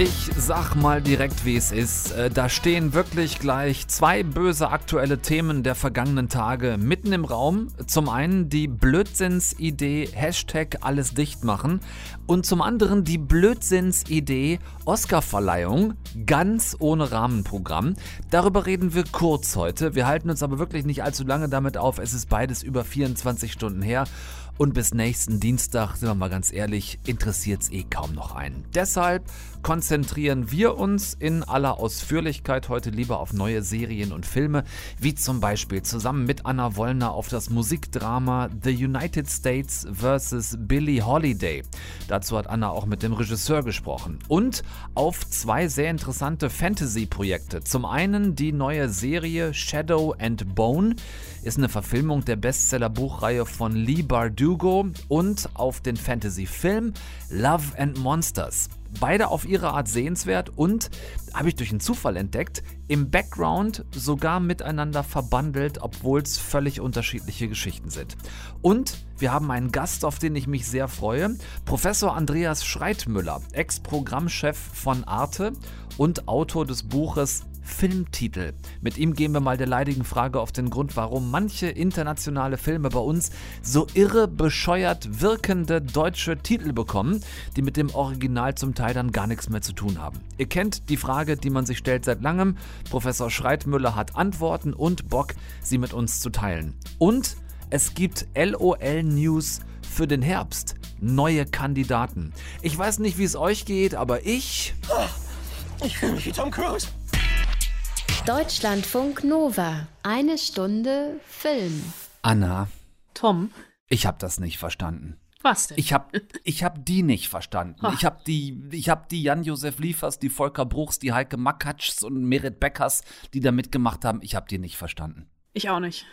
Ich sag mal direkt, wie es ist. Äh, da stehen wirklich gleich zwei böse aktuelle Themen der vergangenen Tage mitten im Raum. Zum einen die Blödsinnsidee Hashtag alles dicht machen und zum anderen die Blödsinnsidee Oscarverleihung ganz ohne Rahmenprogramm. Darüber reden wir kurz heute. Wir halten uns aber wirklich nicht allzu lange damit auf. Es ist beides über 24 Stunden her. Und bis nächsten Dienstag, sind wir mal ganz ehrlich, interessiert es eh kaum noch einen. Deshalb konzentrieren wir uns in aller Ausführlichkeit heute lieber auf neue Serien und Filme, wie zum Beispiel zusammen mit Anna Wollner auf das Musikdrama The United States vs. Billie Holiday. Dazu hat Anna auch mit dem Regisseur gesprochen. Und auf zwei sehr interessante Fantasy-Projekte. Zum einen die neue Serie Shadow and Bone ist eine Verfilmung der Bestseller-Buchreihe von Lee Bardugo und auf den Fantasy-Film Love and Monsters. Beide auf ihre Art sehenswert und, habe ich durch einen Zufall entdeckt, im Background sogar miteinander verbandelt, obwohl es völlig unterschiedliche Geschichten sind. Und wir haben einen Gast, auf den ich mich sehr freue, Professor Andreas Schreitmüller, Ex-Programmchef von Arte und Autor des Buches Filmtitel. Mit ihm gehen wir mal der leidigen Frage auf den Grund, warum manche internationale Filme bei uns so irre bescheuert wirkende deutsche Titel bekommen, die mit dem Original zum Teil dann gar nichts mehr zu tun haben. Ihr kennt die Frage, die man sich stellt seit langem. Professor Schreitmüller hat Antworten und Bock, sie mit uns zu teilen. Und es gibt LOL News für den Herbst. Neue Kandidaten. Ich weiß nicht, wie es euch geht, aber ich. Ich fühle mich wie Tom Cruise. Deutschlandfunk Nova. Eine Stunde Film. Anna, Tom, ich habe das nicht verstanden. was denn? Ich habe ich hab die nicht verstanden. Ach. Ich habe die, ich hab die Jan-Josef Liefers, die Volker Bruchs, die Heike Makatschs und Merit Beckers, die da mitgemacht haben, ich habe die nicht verstanden. Ich auch nicht.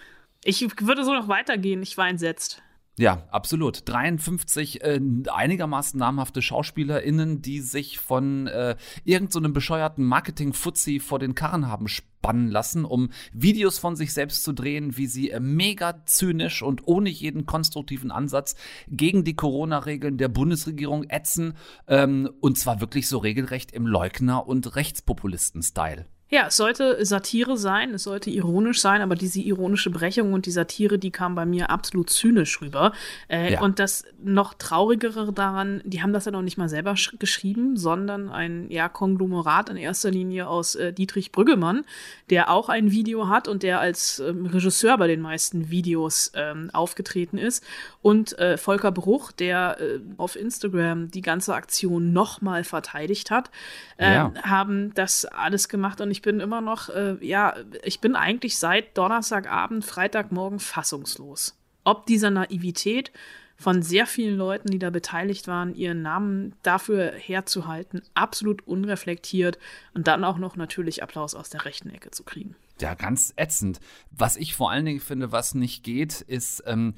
Ich würde so noch weitergehen. Ich war entsetzt. Ja, absolut. 53 äh, einigermaßen namhafte SchauspielerInnen, die sich von äh, irgend so bescheuerten Marketing-Fuzzi vor den Karren haben spannen lassen, um Videos von sich selbst zu drehen, wie sie äh, mega zynisch und ohne jeden konstruktiven Ansatz gegen die Corona-Regeln der Bundesregierung ätzen. Ähm, und zwar wirklich so regelrecht im Leugner- und Rechtspopulisten-Style. Ja, es sollte Satire sein, es sollte ironisch sein, aber diese ironische Brechung und die Satire, die kam bei mir absolut zynisch rüber. Äh, Ja. Und das noch traurigere daran, die haben das ja noch nicht mal selber sch- geschrieben, sondern ein ja, Konglomerat in erster Linie aus äh, Dietrich Brüggemann, der auch ein Video hat und der als ähm, Regisseur bei den meisten Videos ähm, aufgetreten ist. Und äh, Volker Bruch, der äh, auf Instagram die ganze Aktion nochmal verteidigt hat, Ja. haben das alles gemacht und ich bin immer noch, äh, ja, ich bin eigentlich seit Donnerstagabend, Freitagmorgen fassungslos. Ob dieser Naivität von sehr vielen Leuten, die da beteiligt waren, ihren Namen dafür herzuhalten, absolut unreflektiert und dann auch noch natürlich Applaus aus der rechten Ecke zu kriegen. Ja, ganz ätzend. Was ich vor allen Dingen finde, was nicht geht, ist, ähm,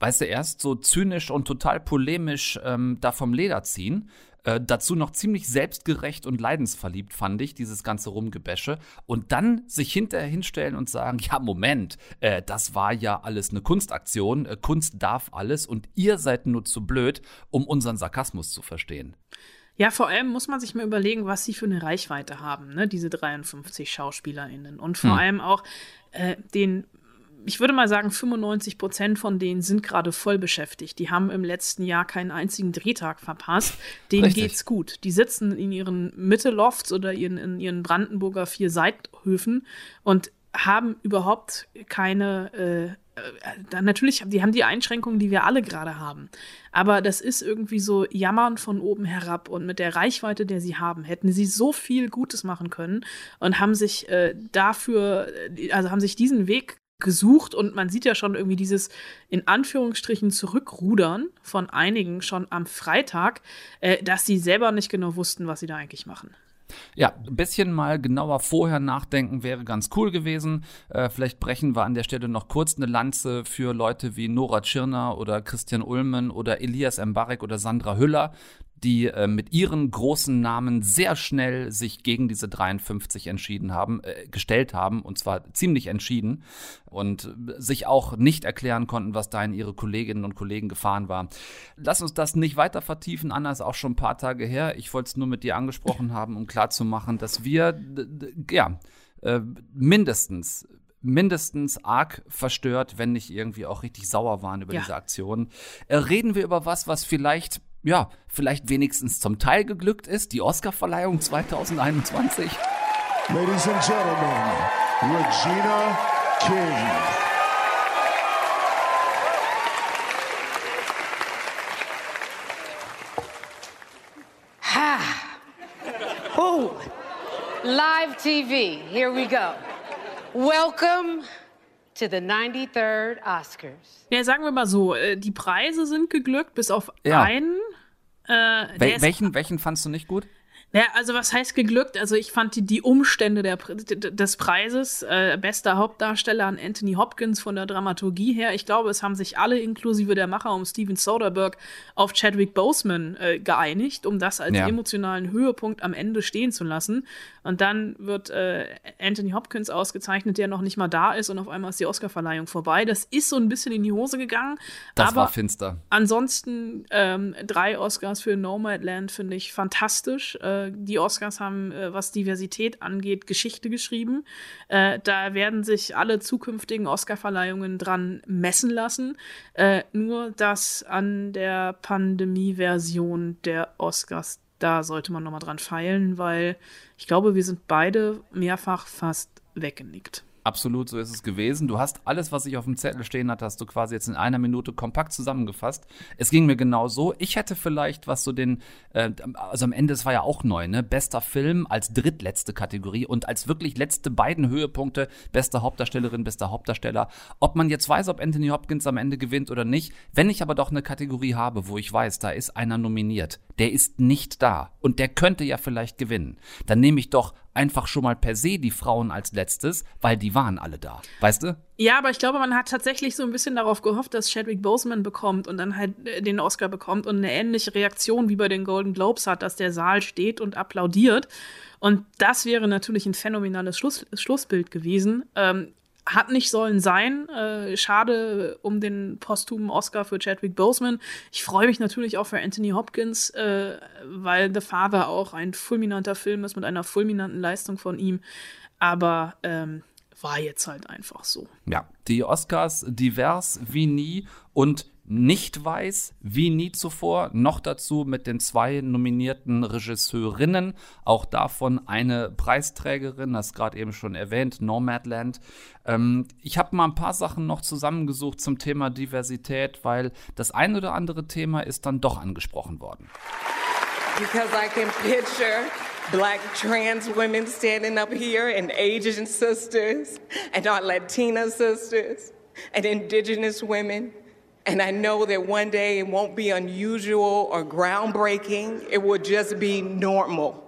weißt du, erst so zynisch und total polemisch ähm, da vom Leder ziehen. Äh, dazu noch ziemlich selbstgerecht und leidensverliebt, fand ich, dieses ganze Rumgebäsche. Und dann sich hinterher hinstellen und sagen, ja, Moment, äh, das war ja alles eine Kunstaktion. Äh, Kunst darf alles und ihr seid nur zu blöd, um unseren Sarkasmus zu verstehen. Ja, vor allem muss man sich mal überlegen, was sie für eine Reichweite haben, ne? diese 53 SchauspielerInnen. Und vor Hm. allem auch äh, den, ich würde mal sagen, 95 Prozent von denen sind gerade voll beschäftigt. Die haben im letzten Jahr keinen einzigen Drehtag verpasst. Denen Richtig. geht's gut. Die sitzen in ihren Mitte-Lofts oder ihren, in ihren Brandenburger vier Seithöfen und haben überhaupt keine äh, äh, dann natürlich, die haben die Einschränkungen, die wir alle gerade haben. Aber das ist irgendwie so Jammern von oben herab. Und mit der Reichweite, der sie haben, hätten sie so viel Gutes machen können und haben sich äh, dafür, äh, also haben sich diesen Weg gesucht und man sieht ja schon irgendwie dieses in Anführungsstrichen Zurückrudern von einigen schon am Freitag, äh, dass sie selber nicht genau wussten, was sie da eigentlich machen. Ja, ein bisschen mal genauer vorher nachdenken wäre ganz cool gewesen. Äh, vielleicht brechen wir an der Stelle noch kurz eine Lanze für Leute wie Nora Tschirner oder Christian Ulmen oder Elias Mbarek oder Sandra Hüller, die äh, mit ihren großen Namen sehr schnell sich gegen diese 53 entschieden haben, äh, gestellt haben, und zwar ziemlich entschieden und sich auch nicht erklären konnten, was da in ihre Kolleginnen und Kollegen gefahren war. Lass uns das nicht weiter vertiefen. Anna ist auch schon ein paar Tage her. Ich wollte es nur mit dir angesprochen haben, um klarzumachen, dass wir, ja, äh, mindestens mindestens arg verstört, wenn nicht irgendwie auch richtig sauer waren über ja. diese Aktion. Äh, reden wir über was, was vielleicht, ja, vielleicht wenigstens zum Teil geglückt ist, die Oscarverleihung 2021. Ladies and Gentlemen, Regina King. Ha! Oh! Live TV, here we go. Welcome to the 93rd Oscars. Ja, sagen wir mal so, äh, die Preise sind geglückt, bis auf ja. einen. Äh, Wel welchen, welchen fandst du nicht gut? Ja, also was heißt geglückt? Also ich fand die, die Umstände der, des Preises, äh, bester Hauptdarsteller an Anthony Hopkins von der Dramaturgie her. Ich glaube, es haben sich alle, inklusive der Macher um Steven Soderbergh, auf Chadwick Boseman äh, geeinigt, um das als ja. emotionalen Höhepunkt am Ende stehen zu lassen. Und dann wird äh, Anthony Hopkins ausgezeichnet, der noch nicht mal da ist und auf einmal ist die Oscarverleihung vorbei. Das ist so ein bisschen in die Hose gegangen. Das aber war finster. Ansonsten ähm, drei Oscars für Nomadland finde ich fantastisch. Äh, die Oscars haben, äh, was Diversität angeht, Geschichte geschrieben. Äh, da werden sich alle zukünftigen Oscarverleihungen dran messen lassen. Äh, nur das an der Pandemie-Version der Oscars, da sollte man nochmal dran feilen, weil ich glaube, wir sind beide mehrfach fast weggenickt. Absolut, so ist es gewesen. Du hast alles, was ich auf dem Zettel stehen hatte, hast du quasi jetzt in einer Minute kompakt zusammengefasst. Es ging mir genau so. Ich hätte vielleicht, was so den, äh, also am Ende, es war ja auch neu, ne? Bester Film als drittletzte Kategorie und als wirklich letzte beiden Höhepunkte, beste Hauptdarstellerin, bester Hauptdarsteller. Ob man jetzt weiß, ob Anthony Hopkins am Ende gewinnt oder nicht, wenn ich aber doch eine Kategorie habe, wo ich weiß, da ist einer nominiert, der ist nicht da und der könnte ja vielleicht gewinnen, dann nehme ich doch einfach schon mal per se die Frauen als letztes, weil die waren alle da. Weißt du? Ja, aber ich glaube, man hat tatsächlich so ein bisschen darauf gehofft, dass Chadwick Boseman bekommt und dann halt äh, den Oscar bekommt und eine ähnliche Reaktion wie bei den Golden Globes hat, dass der Saal steht und applaudiert. Und das wäre natürlich ein phänomenales Schluss, Schlussbild gewesen. Ähm, hat nicht sollen sein. Äh, schade um den posthumen Oscar für Chadwick Boseman. Ich freue mich natürlich auch für Anthony Hopkins, äh, weil The Father auch ein fulminanter Film ist mit einer fulminanten Leistung von ihm. Aber ähm, war jetzt halt einfach so. Ja, die Oscars divers wie nie und nicht weiß, wie nie zuvor. Noch dazu mit den zwei nominierten Regisseurinnen. Auch davon eine Preisträgerin, das gerade eben schon erwähnt, Nomadland. Ähm, ich habe mal ein paar Sachen noch zusammengesucht zum Thema Diversität, weil das ein oder andere Thema ist dann doch angesprochen worden. Because I can picture black trans women standing up here and Asian sisters and our Latina sisters and indigenous women. And I know that one day it won't be unusual or groundbreaking, it will just be normal.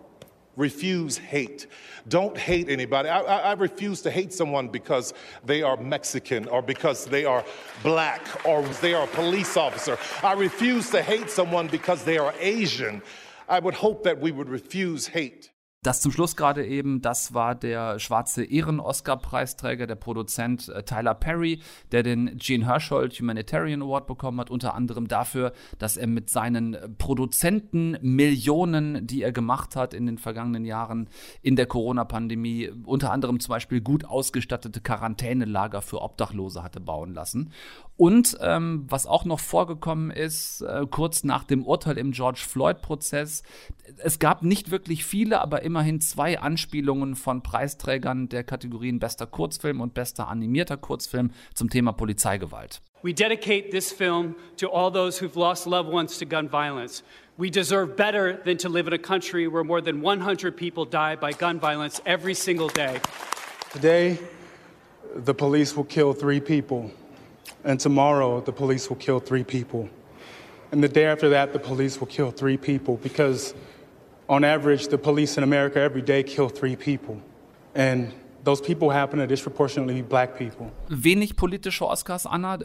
Refuse hate. Don't hate anybody. I, I, I, refuse to hate someone because they are Mexican or because they are black or they are a police officer. I refuse to hate someone because they are Asian. I would hope that we would refuse hate. Das zum Schluss gerade eben, das war der schwarze Ehren-Oscar-Preisträger, der Produzent äh, Tyler Perry, der den Gene Hersholt Humanitarian Award bekommen hat, unter anderem dafür, dass er mit seinen Produzenten Millionen, die er gemacht hat in den vergangenen Jahren in der Corona-Pandemie, unter anderem zum Beispiel gut ausgestattete Quarantänelager für Obdachlose hatte bauen lassen. Und ähm, was auch noch vorgekommen ist, äh, kurz nach dem Urteil im George Floyd-Prozess, es gab nicht wirklich viele, aber immerhin zwei Anspielungen von Preisträgern der Kategorien bester Kurzfilm und bester animierter Kurzfilm zum Thema Polizeigewalt. We dedicate this film to all those who've lost loved ones to gun violence. We deserve better than to live in a country where more than 100 people die by gun violence every single day. Today, the police will kill three people. And tomorrow, the police will kill three people. And the day after that, the police will kill three people because, on average, the police in America every day kill three people. And those people happen to disproportionately be black people. Wenig politische Oscars, Anna.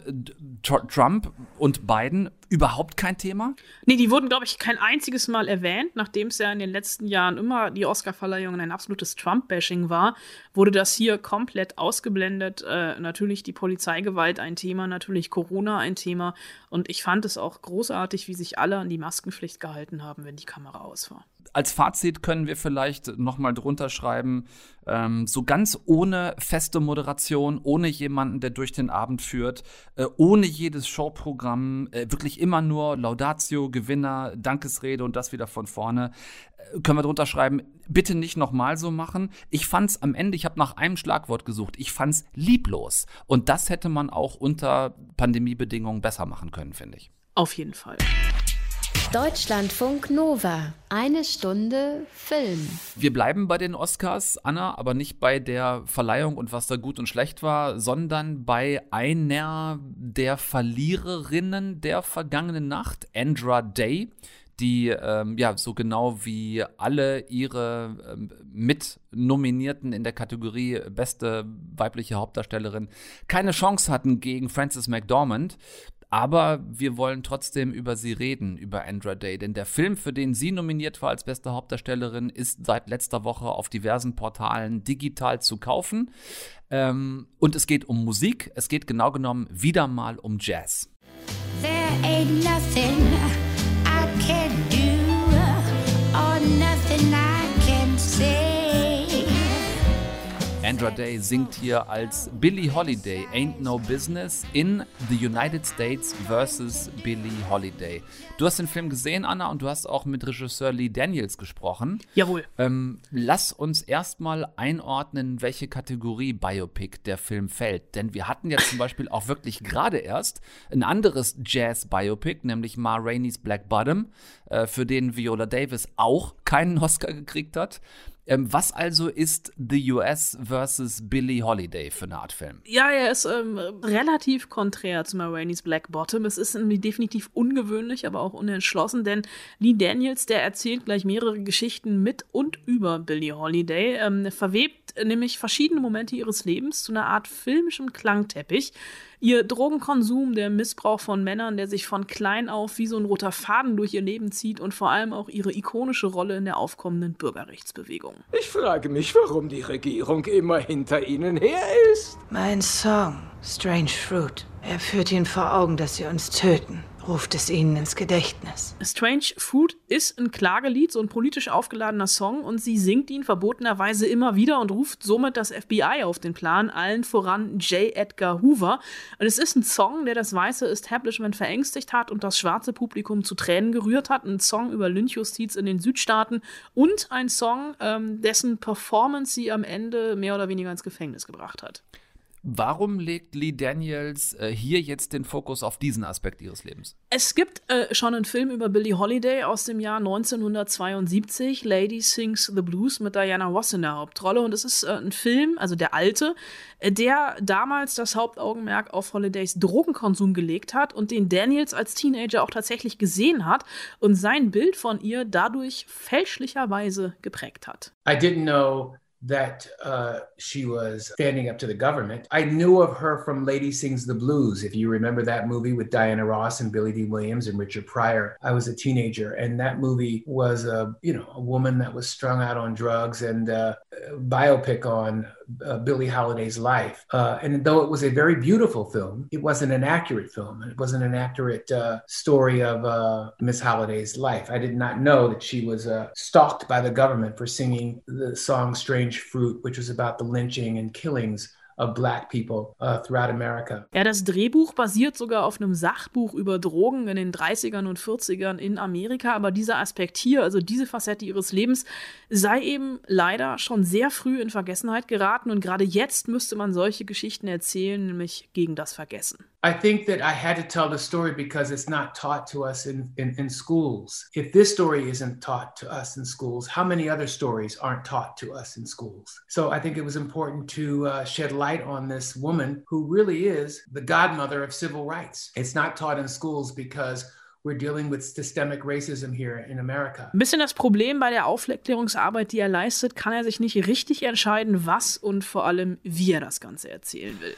Tr Trump und Biden überhaupt kein Thema? Nee, die wurden, glaube ich, kein einziges Mal erwähnt. Nachdem es ja in den letzten Jahren immer die Oscarverleihung ein absolutes Trump-Bashing war, wurde das hier komplett ausgeblendet. Äh, natürlich die Polizeigewalt ein Thema, natürlich Corona ein Thema. Und ich fand es auch großartig, wie sich alle an die Maskenpflicht gehalten haben, wenn die Kamera aus war als Fazit können wir vielleicht nochmal drunter schreiben, ähm, so ganz ohne feste Moderation, ohne jemanden, der durch den Abend führt, äh, ohne jedes Showprogramm, äh, wirklich immer nur Laudatio, Gewinner, Dankesrede und das wieder von vorne, äh, können wir drunter schreiben, bitte nicht nochmal so machen. Ich fand's am Ende, ich habe nach einem Schlagwort gesucht, ich fand's lieblos. Und das hätte man auch unter Pandemiebedingungen besser machen können, finde ich. Auf jeden Fall. Deutschlandfunk Nova. Eine Stunde Film. Wir bleiben bei den Oscars, Anna, aber nicht bei der Verleihung und was da gut und schlecht war, sondern bei einer der Verliererinnen der vergangenen Nacht, Andra Day die ähm, ja so genau wie alle ihre ähm, Mitnominierten in der Kategorie beste weibliche Hauptdarstellerin keine Chance hatten gegen Frances McDormand. Aber wir wollen trotzdem über sie reden, über Andra Day. Denn der Film, für den sie nominiert war als beste Hauptdarstellerin, ist seit letzter Woche auf diversen Portalen digital zu kaufen. Ähm, und es geht um Musik. Es geht genau genommen wieder mal um Jazz. There ain't nothing I can do or nothing Andra Day singt hier als Billie Holiday, Ain't No Business in The United States vs. Billie Holiday. Du hast den Film gesehen, Anna, und du hast auch mit Regisseur Lee Daniels gesprochen. Jawohl. Ähm, lass uns erstmal einordnen, welche Kategorie Biopic der Film fällt. Denn wir hatten ja zum Beispiel auch wirklich gerade erst ein anderes Jazz-Biopic, nämlich Ma Rainey's Black Bottom, äh, für den Viola Davis auch keinen Oscar gekriegt hat. Ähm, was also ist The US versus Billie Holiday für eine Art Film? Ja, er ist ähm, relativ konträr zu Marainis Black Bottom. Es ist definitiv ungewöhnlich, aber auch unentschlossen, denn Lee Daniels, der erzählt gleich mehrere Geschichten mit und über Billie Holiday, ähm, verwebt nämlich verschiedene Momente ihres Lebens zu einer Art filmischem Klangteppich. Ihr Drogenkonsum, der Missbrauch von Männern, der sich von klein auf wie so ein roter Faden durch ihr Leben zieht und vor allem auch ihre ikonische Rolle in der aufkommenden Bürgerrechtsbewegung. Ich frage mich, warum die Regierung immer hinter ihnen her ist. Mein Song, Strange Fruit. Er führt ihnen vor Augen, dass sie uns töten ruft es ihnen ins Gedächtnis. Strange Food ist ein Klagelied, so ein politisch aufgeladener Song und sie singt ihn verbotenerweise immer wieder und ruft somit das FBI auf den Plan, allen voran J. Edgar Hoover. Und es ist ein Song, der das weiße Establishment verängstigt hat und das schwarze Publikum zu Tränen gerührt hat. Ein Song über Lynchjustiz in den Südstaaten und ein Song, ähm, dessen Performance sie am Ende mehr oder weniger ins Gefängnis gebracht hat. Warum legt Lee Daniels äh, hier jetzt den Fokus auf diesen Aspekt ihres Lebens? Es gibt äh, schon einen Film über Billie Holiday aus dem Jahr 1972, Lady Sings the Blues mit Diana Ross in der Hauptrolle. Und es ist äh, ein Film, also der alte, äh, der damals das Hauptaugenmerk auf Holidays Drogenkonsum gelegt hat und den Daniels als Teenager auch tatsächlich gesehen hat und sein Bild von ihr dadurch fälschlicherweise geprägt hat. I didn't know that uh, she was standing up to the government. I knew of her from Lady Sings the Blues. If you remember that movie with Diana Ross and Billy D. Williams and Richard Pryor, I was a teenager, and that movie was a you know a woman that was strung out on drugs and uh, biopic on uh, Billie Holiday's life. Uh, and though it was a very beautiful film, it wasn't an accurate film. It wasn't an accurate uh, story of uh, Miss Holiday's life. I did not know that she was uh, stalked by the government for singing the song Strange Fruit, which was about the lynching and killings of black people uh, throughout America. Ja, das Drehbuch basiert sogar auf einem Sachbuch über Drogen in den 30ern und 40ern in Amerika, aber dieser Aspekt hier, also diese Facette ihres Lebens, sei eben leider schon sehr früh in Vergessenheit geraten und gerade jetzt müsste man solche Geschichten erzählen, nämlich gegen das Vergessen. I think that I had to tell the story because it's not taught to us in, in, in, schools. If this story isn't taught to us in schools, how many other stories aren't taught to us in schools? So I think it was important to uh, shed light on this woman who really is the godmother of civil rights. It's not taught in schools because we're dealing with systemic racism here in America. Ein bisschen das Problem bei der Aufklärungsarbeit, die er leistet, kann er sich nicht richtig entscheiden, was und vor allem, wie er das Ganze erzählen will.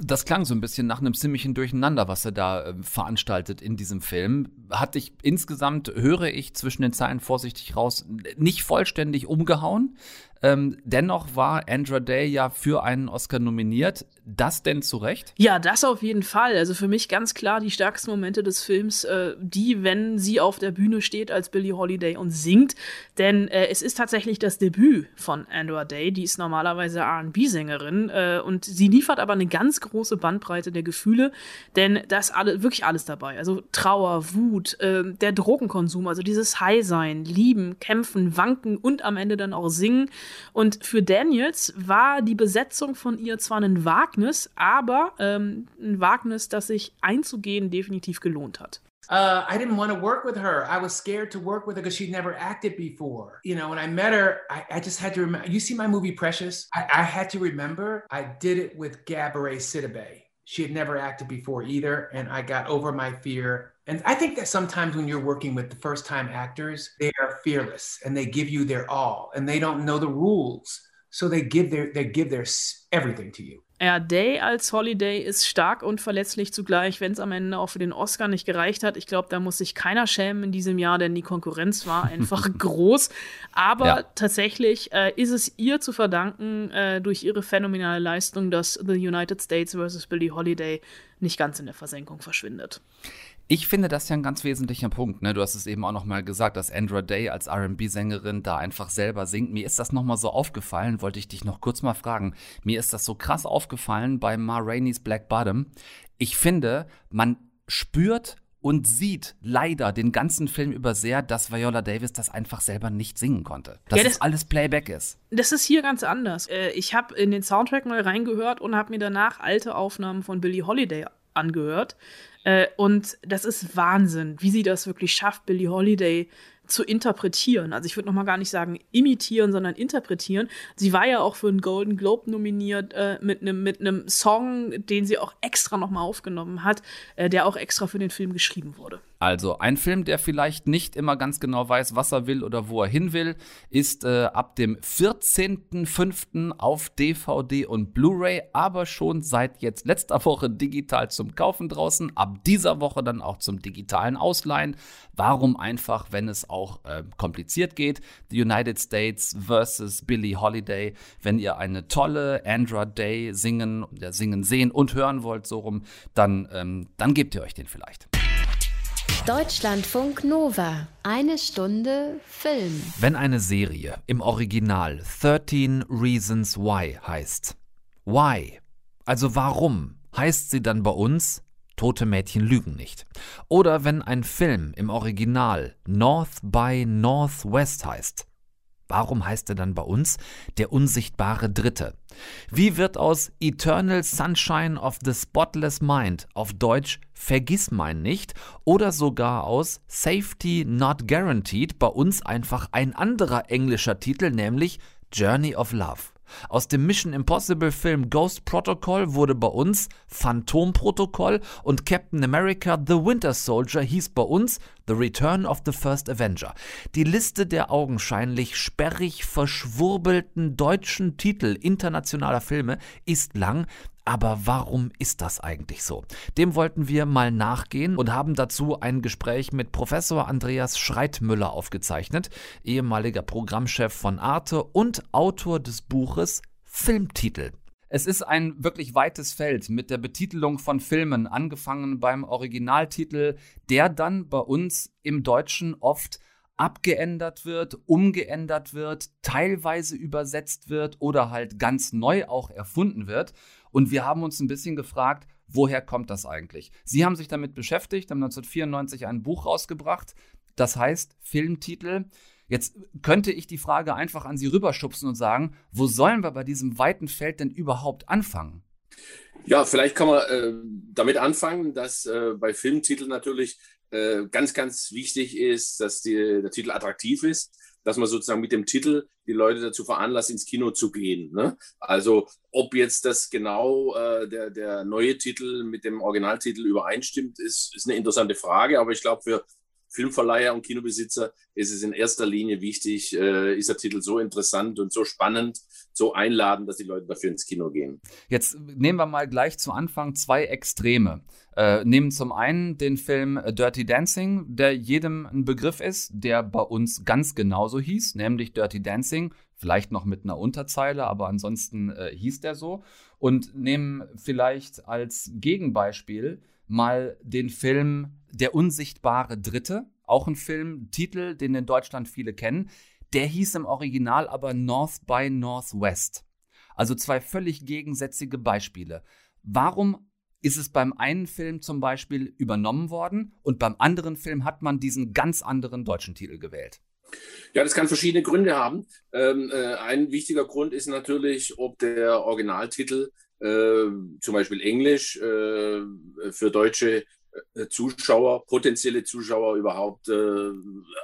Das klang so ein bisschen nach einem ziemlichen Durcheinander, was er da äh, veranstaltet in diesem Film. Hatte ich insgesamt, höre ich zwischen den Zeilen vorsichtig raus, nicht vollständig umgehauen. Ähm, dennoch war Andra Day ja für einen Oscar nominiert. Das denn zu Recht? Ja, das auf jeden Fall. Also für mich ganz klar die stärksten Momente des Films, äh, die, wenn sie auf der Bühne steht als Billie Holiday und singt. Denn äh, es ist tatsächlich das Debüt von Andra Day. Die ist normalerweise RB-Sängerin äh, und sie liefert aber eine ganz große Bandbreite der Gefühle, denn da ist alle, wirklich alles dabei. Also Trauer, Wut, äh, der Drogenkonsum, also dieses High-Sein, Lieben, Kämpfen, Wanken und am Ende dann auch Singen. Und für Daniels war die Besetzung von ihr zwar ein Wagnis, aber ähm, ein Wagnis, das sich einzugehen definitiv gelohnt hat. Uh, I didn't want to work with her. I was scared to work with her because she'd never acted before. You know, when I met her, I, I just had to remember. You see my movie Precious? I, I, had to remember I did it with Gabourey Sidibe. She had never acted before either, and I got over my fear And I think that sometimes when you're working with the first time actors, they are fearless and they give you their all and they don't know the rules. So they give their, they give their everything to you. Ja, Day als Holiday ist stark und verletzlich zugleich, wenn es am Ende auch für den Oscar nicht gereicht hat. Ich glaube, da muss sich keiner schämen in diesem Jahr, denn die Konkurrenz war einfach groß. Aber ja. tatsächlich äh, ist es ihr zu verdanken, äh, durch ihre phänomenale Leistung, dass The United States vs. Billie Holiday nicht ganz in der Versenkung verschwindet. Ich finde das ja ein ganz wesentlicher Punkt. Ne? Du hast es eben auch noch mal gesagt, dass Andra Day als R&B-Sängerin da einfach selber singt. Mir ist das noch mal so aufgefallen, wollte ich dich noch kurz mal fragen. Mir ist das so krass aufgefallen bei Ma Rainey's Black Bottom. Ich finde, man spürt und sieht leider den ganzen Film über sehr, dass Viola Davis das einfach selber nicht singen konnte. Dass ja, das, alles Playback ist. Das ist hier ganz anders. Äh, ich habe in den Soundtrack mal reingehört und habe mir danach alte Aufnahmen von Billie Holiday angehört. Äh, und das ist Wahnsinn, wie sie das wirklich schafft, Billie Holiday zu interpretieren. Also ich würde noch mal gar nicht sagen imitieren, sondern interpretieren. Sie war ja auch für einen Golden Globe nominiert äh, mit einem mit Song, den sie auch extra noch mal aufgenommen hat, äh, der auch extra für den Film geschrieben wurde. Also ein Film, der vielleicht nicht immer ganz genau weiß, was er will oder wo er hin will, ist äh, ab dem 14.05. auf DVD und Blu-ray, aber schon seit jetzt letzter Woche digital zum Kaufen draußen, ab dieser Woche dann auch zum digitalen Ausleihen. Warum einfach, wenn es auch äh, kompliziert geht? The United States versus Billie Holiday. Wenn ihr eine tolle Andra Day singen, ja, singen sehen und hören wollt, so rum, dann, ähm, dann gebt ihr euch den vielleicht. Deutschlandfunk Nova. Eine Stunde Film. Wenn eine Serie im Original 13 Reasons Why heißt. Why? Also warum heißt sie dann bei uns Tote Mädchen lügen nicht. Oder wenn ein Film im Original North by Northwest heißt. Warum heißt er dann bei uns der unsichtbare Dritte? Wie wird aus Eternal Sunshine of the Spotless Mind auf Deutsch Vergiss mein nicht oder sogar aus Safety Not Guaranteed bei uns einfach ein anderer englischer Titel, nämlich Journey of Love? Aus dem Mission Impossible Film Ghost Protocol wurde bei uns Phantom Protokoll und Captain America The Winter Soldier hieß bei uns The Return of the First Avenger. Die Liste der augenscheinlich sperrig verschwurbelten deutschen Titel internationaler Filme ist lang, aber warum ist das eigentlich so? Dem wollten wir mal nachgehen und haben dazu ein Gespräch mit Professor Andreas Schreitmüller aufgezeichnet, ehemaliger Programmchef von Arte und Autor des Buches Filmtitel. Es ist ein wirklich weites Feld mit der Betitelung von Filmen, angefangen beim Originaltitel, der dann bei uns im Deutschen oft abgeändert wird, umgeändert wird, teilweise übersetzt wird oder halt ganz neu auch erfunden wird. Und wir haben uns ein bisschen gefragt, woher kommt das eigentlich? Sie haben sich damit beschäftigt, haben 1994 ein Buch rausgebracht, das heißt Filmtitel. Jetzt könnte ich die Frage einfach an Sie rüberschubsen und sagen, wo sollen wir bei diesem weiten Feld denn überhaupt anfangen? Ja, vielleicht kann man äh, damit anfangen, dass äh, bei Filmtiteln natürlich äh, ganz, ganz wichtig ist, dass die, der Titel attraktiv ist. Dass man sozusagen mit dem Titel die Leute dazu veranlasst, ins Kino zu gehen. Ne? Also ob jetzt das genau äh, der, der neue Titel mit dem Originaltitel übereinstimmt, ist, ist eine interessante Frage. Aber ich glaube, für Filmverleiher und Kinobesitzer ist es in erster Linie wichtig, äh, ist der Titel so interessant und so spannend, so einladend, dass die Leute dafür ins Kino gehen. Jetzt nehmen wir mal gleich zu Anfang zwei Extreme. Äh, nehmen zum einen den Film Dirty Dancing, der jedem ein Begriff ist, der bei uns ganz genauso hieß, nämlich Dirty Dancing, vielleicht noch mit einer Unterzeile, aber ansonsten äh, hieß der so. Und nehmen vielleicht als Gegenbeispiel mal den Film Der unsichtbare Dritte, auch ein Filmtitel, den in Deutschland viele kennen. Der hieß im Original aber North by Northwest. Also zwei völlig gegensätzliche Beispiele. Warum ist es beim einen Film zum Beispiel übernommen worden und beim anderen Film hat man diesen ganz anderen deutschen Titel gewählt? Ja, das kann verschiedene Gründe haben. Ähm, äh, ein wichtiger Grund ist natürlich, ob der Originaltitel äh, zum Beispiel Englisch äh, für deutsche äh, Zuschauer, potenzielle Zuschauer überhaupt äh,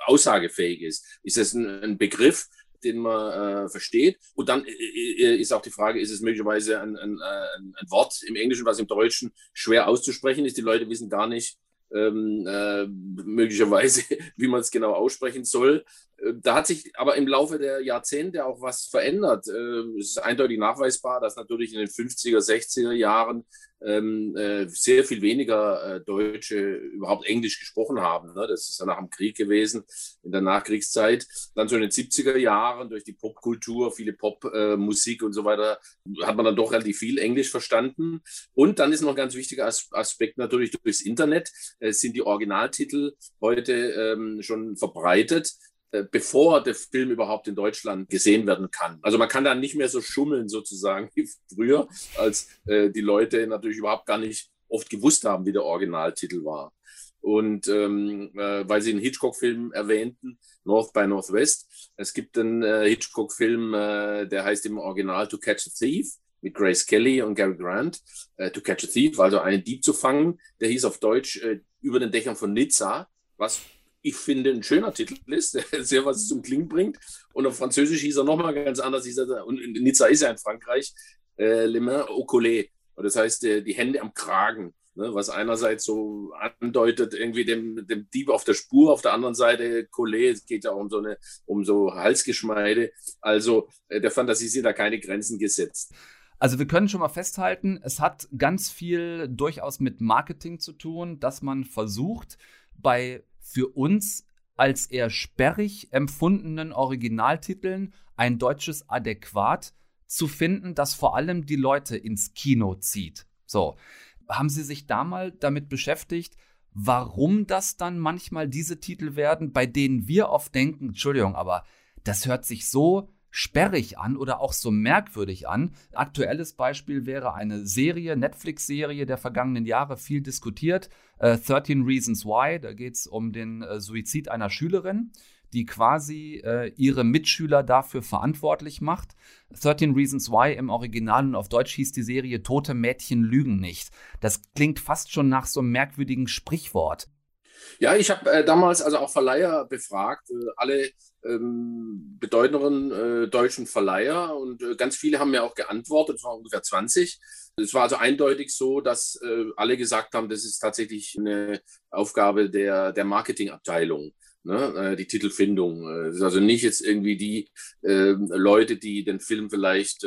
aussagefähig ist. Ist das ein, ein Begriff, den man äh, versteht? Und dann äh, ist auch die Frage, ist es möglicherweise ein, ein, ein, Wort im Englischen, was im Deutschen schwer auszusprechen ist? Die Leute wissen gar nicht, ähm, äh, möglicherweise, wie man es genau aussprechen soll. Äh, da hat sich aber im Laufe der Jahrzehnte auch was verändert. Äh, es ist eindeutig nachweisbar, dass natürlich in den 50er, 60er Jahren ähm, äh, sehr viel weniger Deutsche überhaupt Englisch gesprochen haben. Ne? Das ist ja nach dem Krieg gewesen, in der Nachkriegszeit. Dann so in den 70er Jahren durch die Popkultur, viele Popmusik und so weiter, hat man dann doch relativ viel Englisch verstanden. Und dann ist noch ein ganz wichtiger Aspekt natürlich durchs Internet, sind die Originaltitel heute ähm, schon verbreitet. Äh, bevor der Film überhaupt in Deutschland gesehen werden kann. Also man kann da nicht mehr so schummeln sozusagen wie früher, als äh, die Leute natürlich überhaupt gar nicht oft gewusst haben, wie der Originaltitel war. Und ähm, äh, weil Sie einen Hitchcock-Film erwähnten, North by Northwest, es gibt einen äh, Hitchcock-Film, äh, der heißt im Original To Catch a Thief mit Grace Kelly und Gary Grant. Äh, to Catch a Thief, also einen Dieb zu fangen, der hieß auf Deutsch Über den Dächern von Nizza, was ich finde, ein schöner Titel ist, der sehr was zum Klingen bringt. Und auf Französisch hieß er nochmal ganz anders. Er, und Nizza ist ja in Frankreich, äh, Les mains au collet. Und das heißt, äh, die Hände am Kragen. Ne, was einerseits so andeutet, irgendwie dem, dem Dieb auf der Spur, auf der anderen Seite Collet, es geht ja um so, eine, um so Halsgeschmeide. Also äh, der Fantasie sind da keine Grenzen gesetzt. Also wir können schon mal festhalten, es hat ganz viel durchaus mit Marketing zu tun, dass man versucht, bei für uns als eher sperrig empfundenen Originaltiteln ein deutsches Adäquat zu finden, das vor allem die Leute ins Kino zieht. So, haben Sie sich da mal damit beschäftigt, warum das dann manchmal diese Titel werden, bei denen wir oft denken, Entschuldigung, aber das hört sich so sperrig an oder auch so merkwürdig an. Aktuelles Beispiel wäre eine Serie, Netflix-Serie der vergangenen Jahre, viel diskutiert. Äh, 13 Reasons Why, da geht es um den äh, Suizid einer Schülerin die quasi äh, ihre Mitschüler dafür verantwortlich macht. 13 Reasons Why im Original und auf Deutsch hieß die Serie Tote Mädchen lügen nicht. Das klingt fast schon nach so einem merkwürdigen Sprichwort. Ja, ich habe äh, damals also auch Verleiher befragt, äh, alle ähm, bedeutenderen äh, deutschen Verleiher und äh, ganz viele haben mir auch geantwortet, es waren ungefähr 20. Es war also eindeutig so, dass äh, alle gesagt haben, das ist tatsächlich eine Aufgabe der, der Marketingabteilung ne, äh, die Titelfindung. Es ist also nicht jetzt irgendwie die äh, Leute, die den Film vielleicht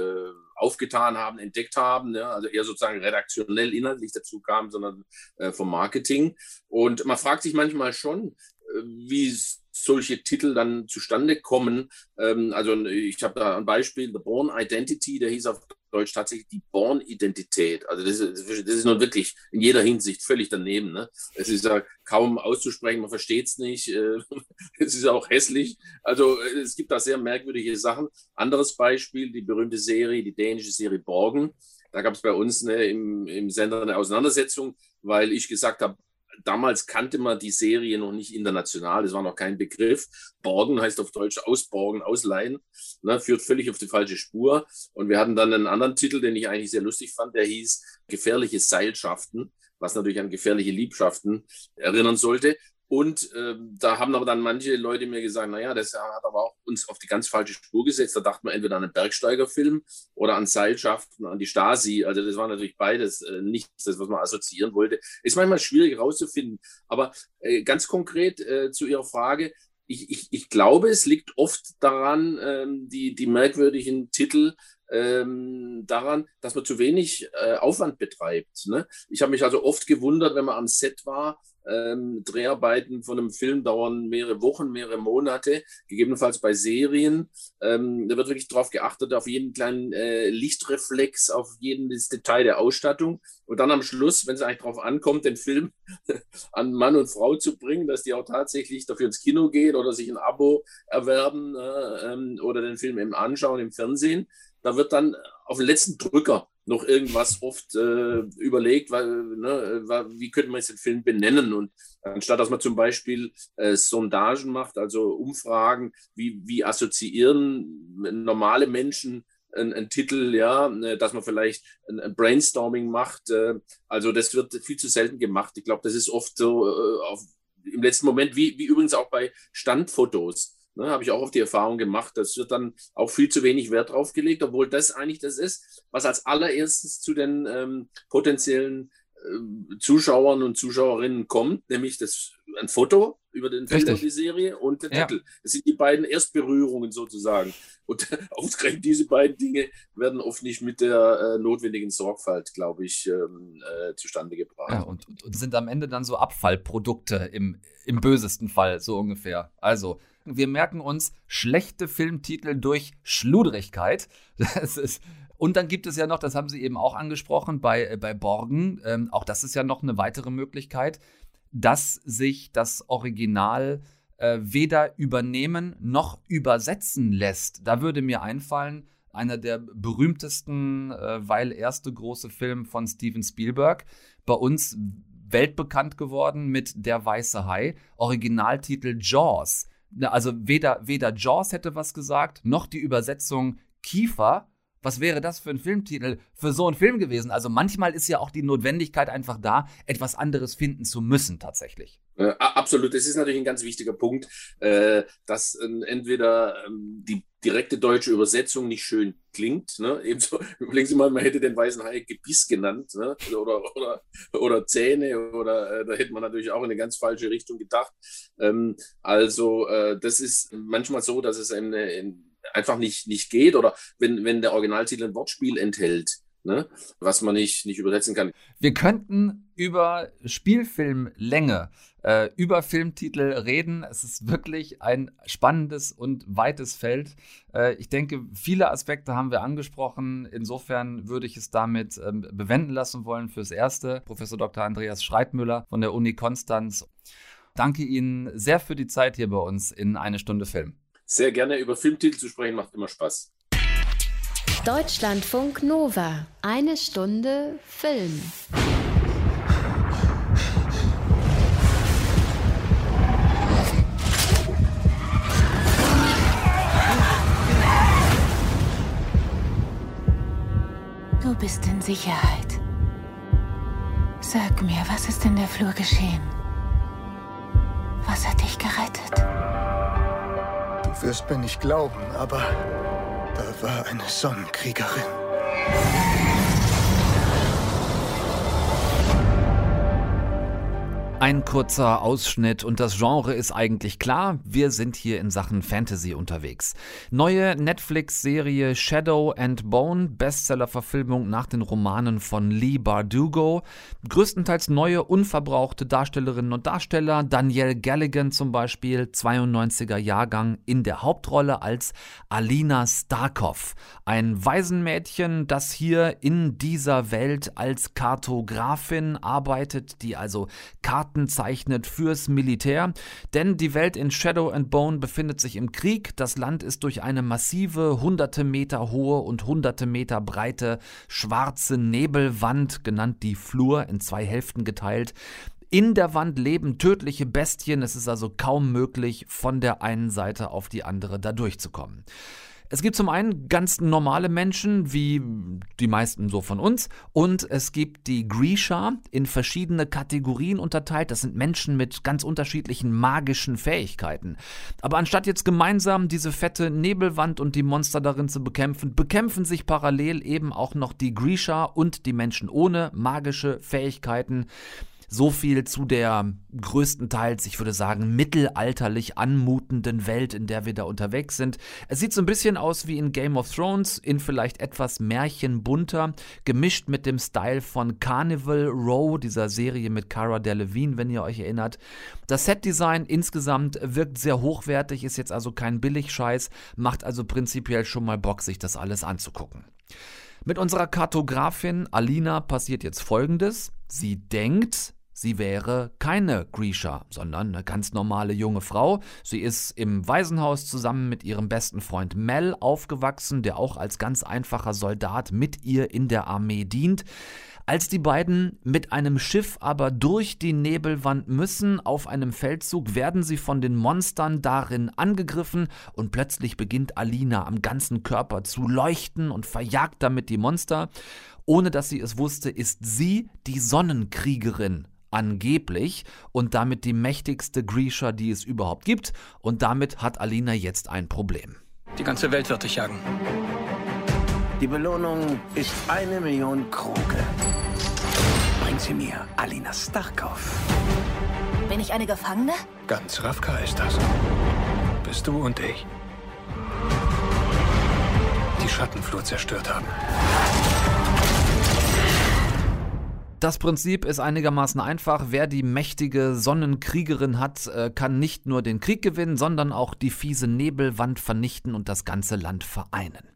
aufgetan haben, entdeckt haben, ne, also eher sozusagen redaktionell inhaltlich dazu kamen, sondern äh, vom Marketing. Und man fragt sich manchmal schon, äh, wie solche Titel dann zustande kommen. Ähm, also ich habe da ein Beispiel, The Born Identity, der hieß auf Deutsch tatsächlich die Born-Identität. Also das ist, das ist nun wirklich in jeder Hinsicht völlig daneben. Ne? Es ist ja kaum auszusprechen, man versteht es nicht. Äh, es ist auch hässlich. Also es gibt da sehr merkwürdige Sachen. Anderes Beispiel, die berühmte Serie, die dänische Serie Borgen. Da gab es bei uns ne, im, im Sender eine Auseinandersetzung, weil ich gesagt habe, damals kannte man die Serie noch nicht international, das war noch kein Begriff. Borgen heißt auf Deutsch ausborgen, ausleihen, ne, führt völlig auf die falsche Spur. Und wir hatten dann einen anderen Titel, den ich eigentlich sehr lustig fand, der hieß Gefährliche Seilschaften, was natürlich an gefährliche Liebschaften erinnern sollte. Und äh, da haben aber dann manche Leute mir gesagt, naja, das hat aber auch uns auf die ganz falsche Spur gesetzt. Da dachten wir entweder an einen Bergsteigerfilm oder an Seilschaften, an die Stasi. Also das war natürlich beides äh, nichts, das, was man assoziieren wollte. Ist manchmal schwierig herauszufinden. Aber äh, ganz konkret äh, zu Ihrer Frage, ich, ich, ich glaube, es liegt oft daran, ähm, die, die merkwürdigen Titel ähm, daran, dass man zu wenig äh, Aufwand betreibt. Ne? Ich habe mich also oft gewundert, wenn man am Set war, ähm, Dreharbeiten von einem Film dauern mehrere Wochen, mehrere Monate, gegebenenfalls bei Serien. Ähm, da wird wirklich darauf geachtet, auf jeden kleinen äh, Lichtreflex, auf jedes Detail der Ausstattung. Und dann am Schluss, wenn es eigentlich darauf ankommt, den Film an Mann und Frau zu bringen, dass die auch tatsächlich dafür ins Kino gehen oder sich ein Abo erwerben äh, ähm, oder den Film eben anschauen im Fernsehen, da wird dann auf den letzten Drücker noch irgendwas oft äh, überlegt, weil, ne, wie könnte man jetzt den Film benennen? Und anstatt dass man zum Beispiel äh, Sondagen macht, also Umfragen, wie, wie assoziieren normale Menschen einen, Titel, ja, ne, dass man vielleicht ein, ein Brainstorming macht. Äh, also das wird viel zu selten gemacht. Ich glaube, das ist oft so äh, auf, im letzten Moment, wie, wie übrigens auch bei Standfotos Ne, Habe ich auch auf die Erfahrung gemacht. Das wird dann auch viel zu wenig Wert drauf gelegt, obwohl das eigentlich das ist, was als allererstes zu den ähm, potenziellen äh, Zuschauern und Zuschauerinnen kommt, nämlich das, ein Foto über den Film die Serie und der ja. Titel. Das sind die beiden Erstberührungen sozusagen. Und ausgerechnet diese beiden Dinge werden oft nicht mit der äh, notwendigen Sorgfalt, glaube ich, ähm, äh, zustande gebracht. Ja, und, und, sind am Ende dann so Abfallprodukte im, im bösesten Fall, so ungefähr. Also wir merken uns schlechte Filmtitel durch Schludrigkeit. Das ist, und dann gibt es ja noch, das haben Sie eben auch angesprochen, bei, äh, bei Borgen, ähm, auch das ist ja noch eine weitere Möglichkeit, dass sich das Original äh, weder übernehmen noch übersetzen lässt. Da würde mir einfallen, einer der berühmtesten, äh, weil erste große Film von Steven Spielberg, bei uns weltbekannt geworden mit Der weiße Hai, Originaltitel Jaws also weder, weder Jaws hätte was gesagt, noch die Übersetzung Kiefer. Was wäre das für ein Filmtitel für so einen Film gewesen? Also manchmal ist ja auch die Notwendigkeit einfach da, etwas anderes finden zu müssen tatsächlich. Äh, absolut, das ist natürlich ein ganz wichtiger Punkt, äh, dass äh, entweder ähm, die direkte deutsche Übersetzung nicht schön klingt. Ne? Ebenso, überlegen Sie mal, man hätte den weißen Hai Gebiss genannt ne? oder, oder, oder Zähne oder äh, da hätte man natürlich auch in eine ganz falsche Richtung gedacht. Ähm, also äh, das ist manchmal so, dass es einem, in, einfach nicht, nicht geht oder wenn, wenn der Originaltitel ein Wortspiel enthält ne? was man nicht, nicht übersetzen kann. Wir könnten über Spielfilmlänge, äh, über Filmtitel reden. Es ist wirklich ein spannendes und weites Feld. Äh, ich denke, viele Aspekte haben wir angesprochen. Insofern würde ich es damit ähm, bewenden lassen wollen fürs Erste. Professor Dr. Andreas Schreitmüller von der Uni Konstanz. Danke Ihnen sehr für die Zeit hier bei uns in eine Stunde Film. Sehr gerne über Filmtitel zu sprechen, macht immer Spaß. Deutschlandfunk Nova. Eine Stunde Film. Du bist in Sicherheit. Sag mir, was ist in der Flur geschehen? Was hat dich gerettet? Du wirst mir nicht glauben, aber da war eine Sonnenkriegerin. Ein kurzer Ausschnitt und das Genre ist eigentlich klar. Wir sind hier in Sachen Fantasy unterwegs. Neue Netflix-Serie Shadow and Bone, Bestseller-Verfilmung nach den Romanen von Lee Bardugo. Größtenteils neue, unverbrauchte Darstellerinnen und Darsteller. Danielle Galligan zum Beispiel, 92er Jahrgang, in der Hauptrolle als Alina Starkov. Ein Waisenmädchen, das hier in dieser Welt als Kartografin arbeitet, die also Karten Karten zeichnet fürs Militär, denn die Welt in Shadow and Bone befindet sich im Krieg. Das Land ist durch eine massive, hunderte Meter hohe und hunderte Meter breite schwarze Nebelwand, genannt die Flur, in zwei Hälften geteilt. In der Wand leben tödliche Bestien, es ist also kaum möglich, von der einen Seite auf die andere da durchzukommen. Es gibt zum einen ganz normale Menschen, wie die meisten so von uns, und es gibt die Grisha in verschiedene Kategorien unterteilt. Das sind Menschen mit ganz unterschiedlichen magischen Fähigkeiten. Aber anstatt jetzt gemeinsam diese fette Nebelwand und die Monster darin zu bekämpfen, bekämpfen sich parallel eben auch noch die Grisha und die Menschen ohne magische Fähigkeiten. So viel zu der größtenteils, ich würde sagen, mittelalterlich anmutenden Welt, in der wir da unterwegs sind. Es sieht so ein bisschen aus wie in Game of Thrones, in vielleicht etwas märchenbunter, gemischt mit dem Style von Carnival Row, dieser Serie mit Cara Delevingne, wenn ihr euch erinnert. Das Setdesign insgesamt wirkt sehr hochwertig, ist jetzt also kein Billigscheiß, macht also prinzipiell schon mal Bock, sich das alles anzugucken. Mit unserer Kartografin Alina passiert jetzt Folgendes. Sie denkt, Sie wäre keine Grisha, sondern eine ganz normale junge Frau. Sie ist im Waisenhaus zusammen mit ihrem besten Freund Mel aufgewachsen, der auch als ganz einfacher Soldat mit ihr in der Armee dient. Als die beiden mit einem Schiff aber durch die Nebelwand müssen auf einem Feldzug, werden sie von den Monstern darin angegriffen und plötzlich beginnt Alina am ganzen Körper zu leuchten und verjagt damit die Monster. Ohne dass sie es wusste, ist sie die Sonnenkriegerin angeblich und damit die mächtigste Grisha, die es überhaupt gibt. Und damit hat Alina jetzt ein Problem. Die ganze Welt wird dich jagen. Die Belohnung ist eine Million Kroge. Bring sie mir, Alina Starkov. Bin ich eine Gefangene? Ganz Ravka ist das. Bist du und ich. Die Schattenflut zerstört haben. Das Prinzip ist einigermaßen einfach. Wer die mächtige Sonnenkriegerin hat, äh, kann nicht nur den Krieg gewinnen, sondern auch die fiese Nebelwand vernichten und das ganze Land vereinen.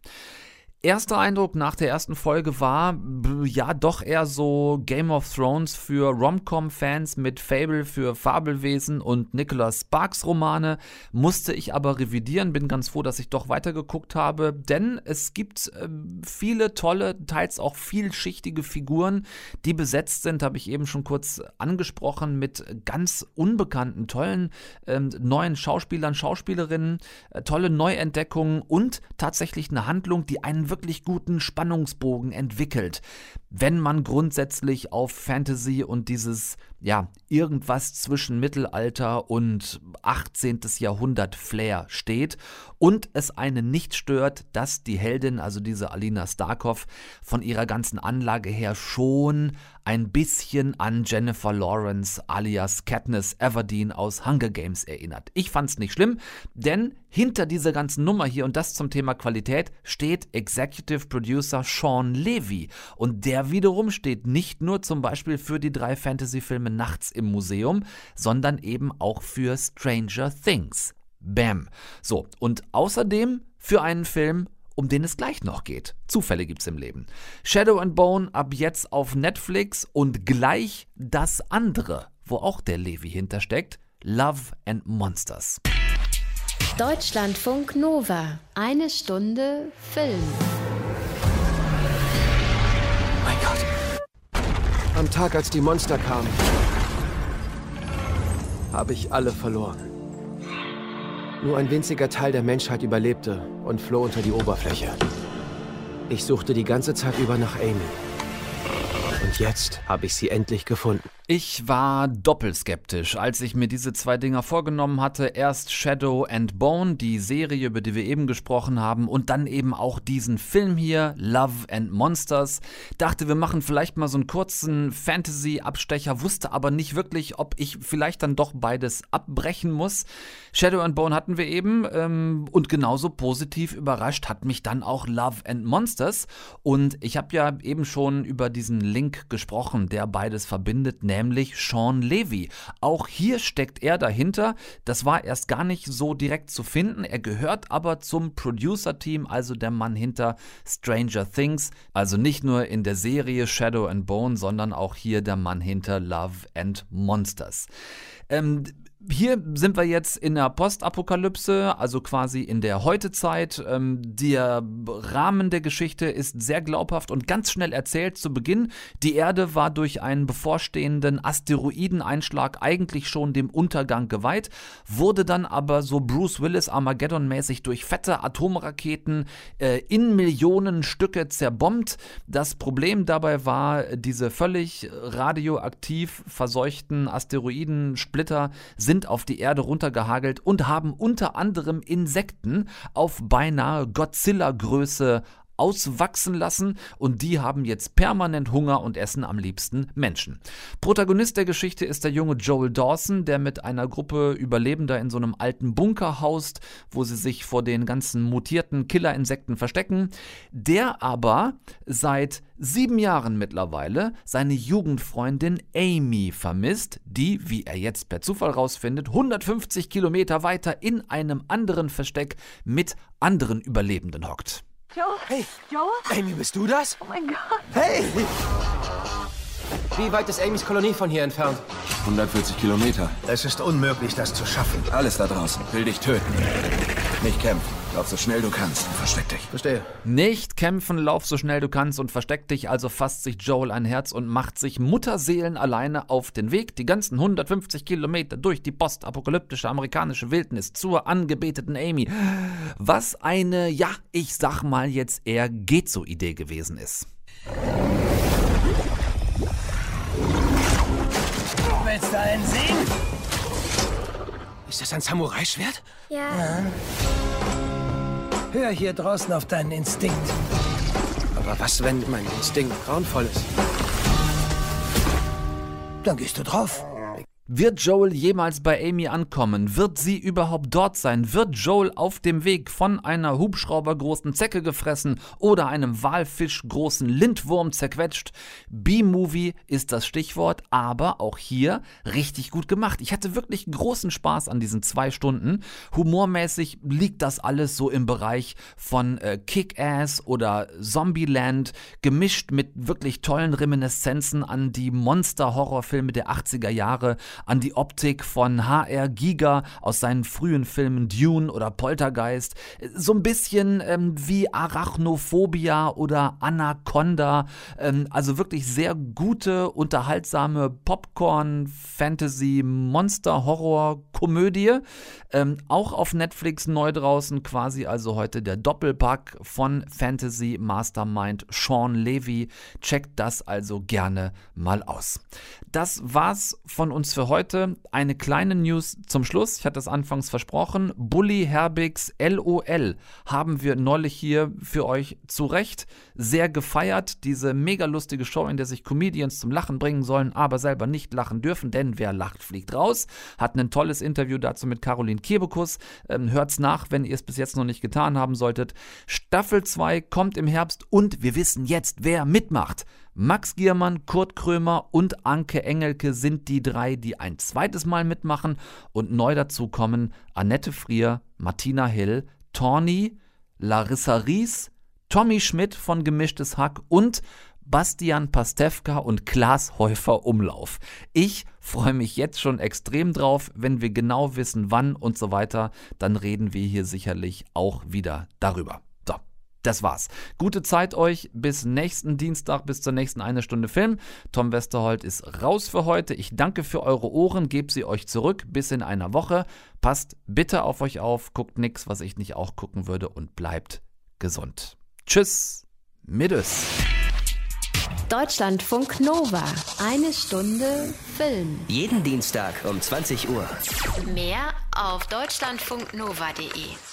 Erster Eindruck nach der ersten Folge war, ja, doch eher so Game of Thrones für Rom-Com-Fans mit Fable für Fabelwesen und Nicholas Sparks Romane. Musste ich aber revidieren, bin ganz froh, dass ich doch weitergeguckt habe, denn es gibt äh, viele tolle, teils auch vielschichtige Figuren, die besetzt sind, habe ich eben schon kurz angesprochen, mit ganz unbekannten, tollen äh, neuen Schauspielern, Schauspielerinnen, äh, tolle Neuentdeckungen und tatsächlich eine Handlung, die einen wirklich guten Spannungsbogen entwickelt, wenn man grundsätzlich auf Fantasy und dieses, ja, irgendwas zwischen Mittelalter und 18. Jahrhundert Flair steht und es einen nicht stört, dass die Heldin, also diese Alina Starkov, von ihrer ganzen Anlage her schon ein bisschen an Jennifer Lawrence alias Katniss Everdeen aus Hunger Games erinnert. Ich fand's nicht schlimm, denn hinter dieser ganzen Nummer hier und das zum Thema Qualität steht Executive Producer Sean Levy und der wiederum steht nicht nur zum Beispiel für die drei Fantasy-Filme Nachts im Museum, sondern eben auch für Stranger Things. Bam. So, und außerdem für einen Film um den es gleich noch geht. Zufälle gibt's im Leben. Shadow and Bone ab jetzt auf Netflix und gleich das andere, wo auch der Levi hintersteckt, Love and Monsters. Deutschlandfunk Nova. Eine Stunde Film. Am Tag, als die Monster kamen, habe ich alle verloren. Nur ein winziger Teil der Menschheit überlebte und floh unter die Oberfläche. Ich suchte die ganze Zeit über nach Amy. Und jetzt habe ich sie endlich gefunden. Ich war doppelskeptisch, als ich mir diese zwei Dinger vorgenommen hatte. Erst Shadow and Bone, die Serie, über die wir eben gesprochen haben, und dann eben auch diesen Film hier, Love and Monsters. Dachte, wir machen vielleicht mal so einen kurzen Fantasy-Abstecher, wusste aber nicht wirklich, ob ich vielleicht dann doch beides abbrechen muss. Shadow and Bone hatten wir eben ähm, und genauso positiv überrascht hat mich dann auch Love and Monsters. Und ich habe ja eben schon über diesen Link gesprochen, der beides verbindet, nämlich nämlich Sean Levy. Auch hier steckt er dahinter. Das war erst gar nicht so direkt zu finden. Er gehört aber zum Producer-Team, also der Mann hinter Stranger Things. Also nicht nur in der Serie Shadow and Bone, sondern auch hier der Mann hinter Love and Monsters. Ähm, hier sind wir jetzt in der Postapokalypse, also quasi in der Heutezeit. Ähm, der Rahmen der Geschichte ist sehr glaubhaft und ganz schnell erzählt zu Beginn. Die Erde war durch einen bevorstehenden Asteroideneinschlag eigentlich schon dem Untergang geweiht, wurde dann aber so Bruce Willis Armageddon-mäßig durch fette Atomraketen äh, in Millionen Stücke zerbombt. Das Problem dabei war, diese völlig radioaktiv verseuchten Asteroidensplitter sind sind auf die Erde runtergehagelt und haben unter anderem Insekten auf beinahe Godzilla-Größe auswachsen lassen und die haben jetzt permanent Hunger und essen am liebsten Menschen. Protagonist der Geschichte ist der junge Joel Dawson, der mit einer Gruppe Überlebender in so einem alten Bunker haust, wo sie sich vor den ganzen mutierten Killerinsekten verstecken, der aber seit sieben Jahren mittlerweile seine Jugendfreundin Amy vermisst, die, wie er jetzt per Zufall rausfindet, 150 Kilometer weiter in einem anderen Versteck mit anderen Überlebenden hockt. Joel? Hey. Joel? Amy, bist du das? Oh mein Gott. Hey! Wie weit ist Amys Kolonie von hier entfernt? 140 Kilometer. Es ist unmöglich, das zu schaffen. Alles da draußen will dich töten. Nicht kämpfen. Lauf so schnell du kannst und versteck dich. Verstehe. Nicht kämpfen, lauf so schnell du kannst und versteck dich. Also fasst sich Joel ein Herz und macht sich Mutterseelen alleine auf den Weg. Die ganzen 150 Kilometer durch die postapokalyptische amerikanische Wildnis zur angebeteten Amy. Was eine, ja, ich sag mal jetzt eher geht so Idee gewesen ist. Willst du einen sehen? Ist das ein Samurai-Schwert? Ja. Hör hier draußen auf deinen Instinkt. Aber was, wenn mein Instinkt grauenvoll ist? Dann gehst du drauf. Wird Joel jemals bei Amy ankommen? Wird sie überhaupt dort sein? Wird Joel auf dem Weg von einer hubschraubergroßen Zecke gefressen oder einem walfischgroßen Lindwurm zerquetscht? B-Movie ist das Stichwort, aber auch hier richtig gut gemacht. Ich hatte wirklich großen Spaß an diesen zwei Stunden. Humormäßig liegt das alles so im Bereich von äh, Kick-Ass oder Zombieland, gemischt mit wirklich tollen Reminiszenzen an die Monster-Horrorfilme der 80er Jahre an die Optik von HR Giga aus seinen frühen Filmen Dune oder Poltergeist. So ein bisschen ähm, wie Arachnophobia oder Anaconda. Ähm, also wirklich sehr gute, unterhaltsame Popcorn, Fantasy, Monster, Horror, Komödie. Ähm, auch auf Netflix neu draußen, quasi also heute der Doppelpack von Fantasy Mastermind Sean Levy. Checkt das also gerne mal aus. Das war's von uns für heute. Eine kleine News zum Schluss. Ich hatte es anfangs versprochen. Bully Herbigs LOL haben wir neulich hier für euch zu Recht sehr gefeiert. Diese mega lustige Show, in der sich Comedians zum Lachen bringen sollen, aber selber nicht lachen dürfen, denn wer lacht, fliegt raus. Hat ein tolles Interview dazu mit Caroline Kebekus. Ähm, hört's nach, wenn ihr es bis jetzt noch nicht getan haben solltet. Staffel 2 kommt im Herbst und wir wissen jetzt, wer mitmacht. Max Giermann, Kurt Krömer und Anke Engelke sind die drei, die ein zweites Mal mitmachen und neu dazu kommen Annette Frier, Martina Hill, Tawny, Larissa Ries, Tommy Schmidt von Gemischtes Hack und Bastian Pastewka und Klaas Häufer Umlauf. Ich freue mich jetzt schon extrem drauf, wenn wir genau wissen, wann und so weiter, dann reden wir hier sicherlich auch wieder darüber. Das war's. Gute Zeit euch bis nächsten Dienstag, bis zur nächsten eine Stunde Film. Tom Westerholt ist raus für heute. Ich danke für eure Ohren, gebe sie euch zurück bis in einer Woche. Passt bitte auf euch auf, guckt nix, was ich nicht auch gucken würde und bleibt gesund. Tschüss, Middes. Deutschlandfunk Nova. Eine Stunde Film. Jeden Dienstag um 20 Uhr. Mehr auf deutschlandfunknova.de.